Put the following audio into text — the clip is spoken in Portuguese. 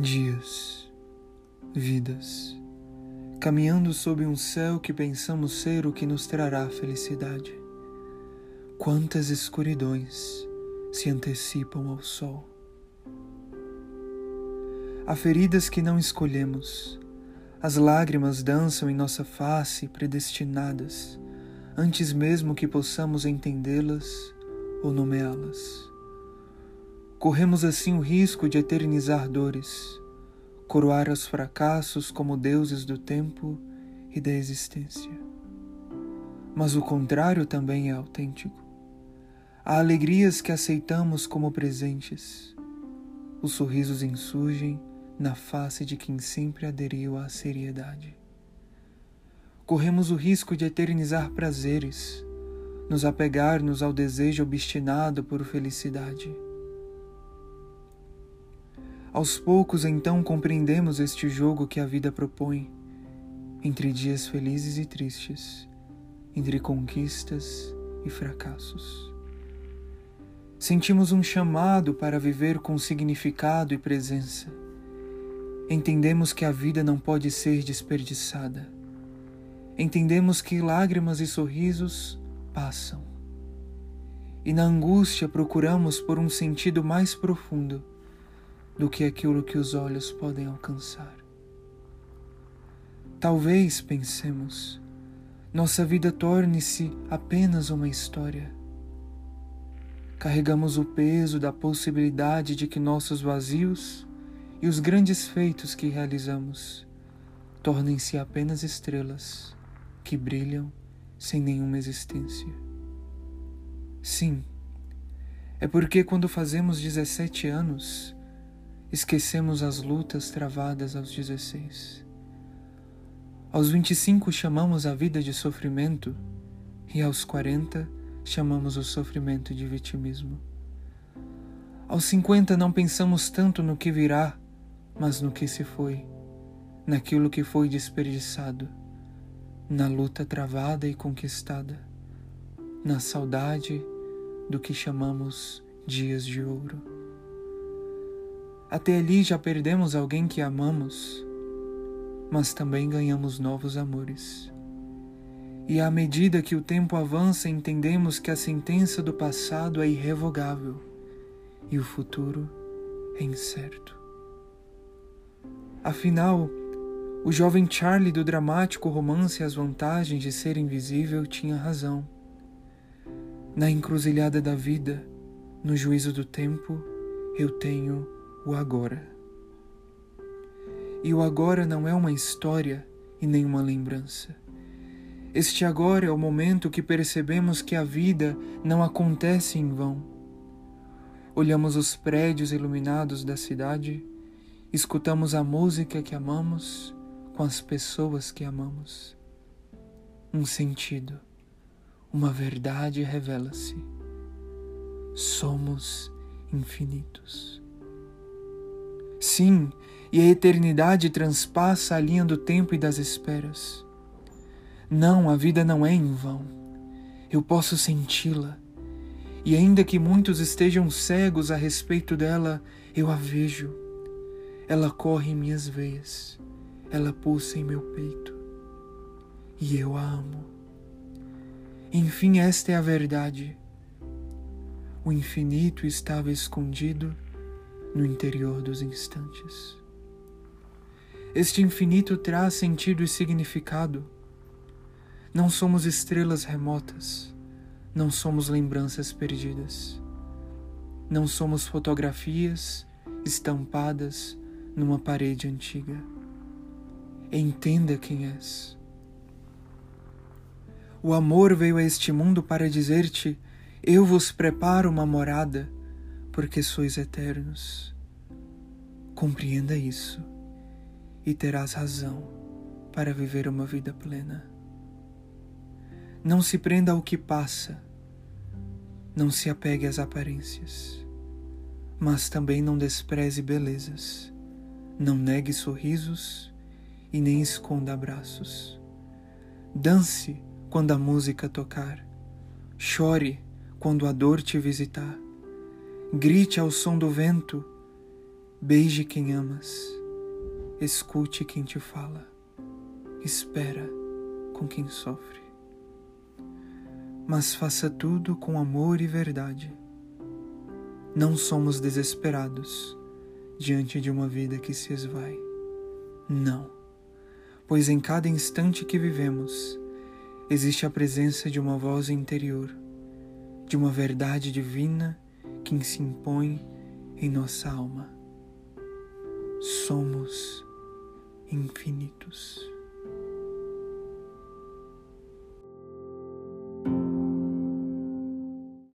Dias, vidas, caminhando sob um céu que pensamos ser o que nos trará felicidade. Quantas escuridões se antecipam ao sol. Há feridas que não escolhemos, as lágrimas dançam em nossa face predestinadas, antes mesmo que possamos entendê-las ou nomeá-las. Corremos assim o risco de eternizar dores, coroar os fracassos como deuses do tempo e da existência. Mas o contrário também é autêntico. Há alegrias que aceitamos como presentes. Os sorrisos insurgem na face de quem sempre aderiu à seriedade. Corremos o risco de eternizar prazeres, nos apegar-nos ao desejo obstinado por felicidade aos poucos, então, compreendemos este jogo que a vida propõe entre dias felizes e tristes, entre conquistas e fracassos. Sentimos um chamado para viver com significado e presença. Entendemos que a vida não pode ser desperdiçada. Entendemos que lágrimas e sorrisos passam. E na angústia procuramos por um sentido mais profundo do que aquilo que os olhos podem alcançar. Talvez pensemos, nossa vida torne-se apenas uma história. Carregamos o peso da possibilidade de que nossos vazios e os grandes feitos que realizamos tornem-se apenas estrelas que brilham sem nenhuma existência. Sim, é porque quando fazemos 17 anos, esquecemos as lutas travadas aos 16. Aos 25 chamamos a vida de sofrimento e aos 40 chamamos o sofrimento de vitimismo. Aos 50 não pensamos tanto no que virá, mas no que se foi, naquilo que foi desperdiçado, na luta travada e conquistada, na saudade do que chamamos dias de ouro. Até ali já perdemos alguém que amamos, mas também ganhamos novos amores. E à medida que o tempo avança, entendemos que a sentença do passado é irrevogável e o futuro é incerto. Afinal, o jovem Charlie do dramático romance As Vantagens de Ser Invisível tinha razão. Na encruzilhada da vida, no juízo do tempo, eu tenho o agora. E o agora não é uma história e nem uma lembrança. Este agora é o momento que percebemos que a vida não acontece em vão. Olhamos os prédios iluminados da cidade, escutamos a música que amamos com as pessoas que amamos. Um sentido, uma verdade revela-se. Somos infinitos. Sim, e a eternidade transpassa a linha do tempo e das esperas. Não, a vida não é em vão. Eu posso senti-la. E ainda que muitos estejam cegos a respeito dela, eu a vejo. Ela corre em minhas veias, ela pulsa em meu peito. E eu a amo. Enfim, esta é a verdade. O infinito estava escondido no interior dos instantes. Este infinito traz sentido e significado. Não somos estrelas remotas, não somos lembranças perdidas, não somos fotografias estampadas numa parede antiga. Entenda quem és. O amor veio a este mundo para dizer-te: Eu vos preparo uma morada porque sois eternos. Compreenda isso e terás razão para viver uma vida plena. Não se prenda ao que passa, não se apegue às aparências, mas também não despreze belezas, não negue sorrisos e nem esconda abraços. Dance quando a música tocar, chore quando a dor te visitar Grite ao som do vento Beije quem amas, escute quem te fala, espera com quem sofre. Mas faça tudo com amor e verdade. Não somos desesperados diante de uma vida que se esvai. Não, pois em cada instante que vivemos existe a presença de uma voz interior, de uma verdade divina que se impõe em nossa alma. Somos infinitos.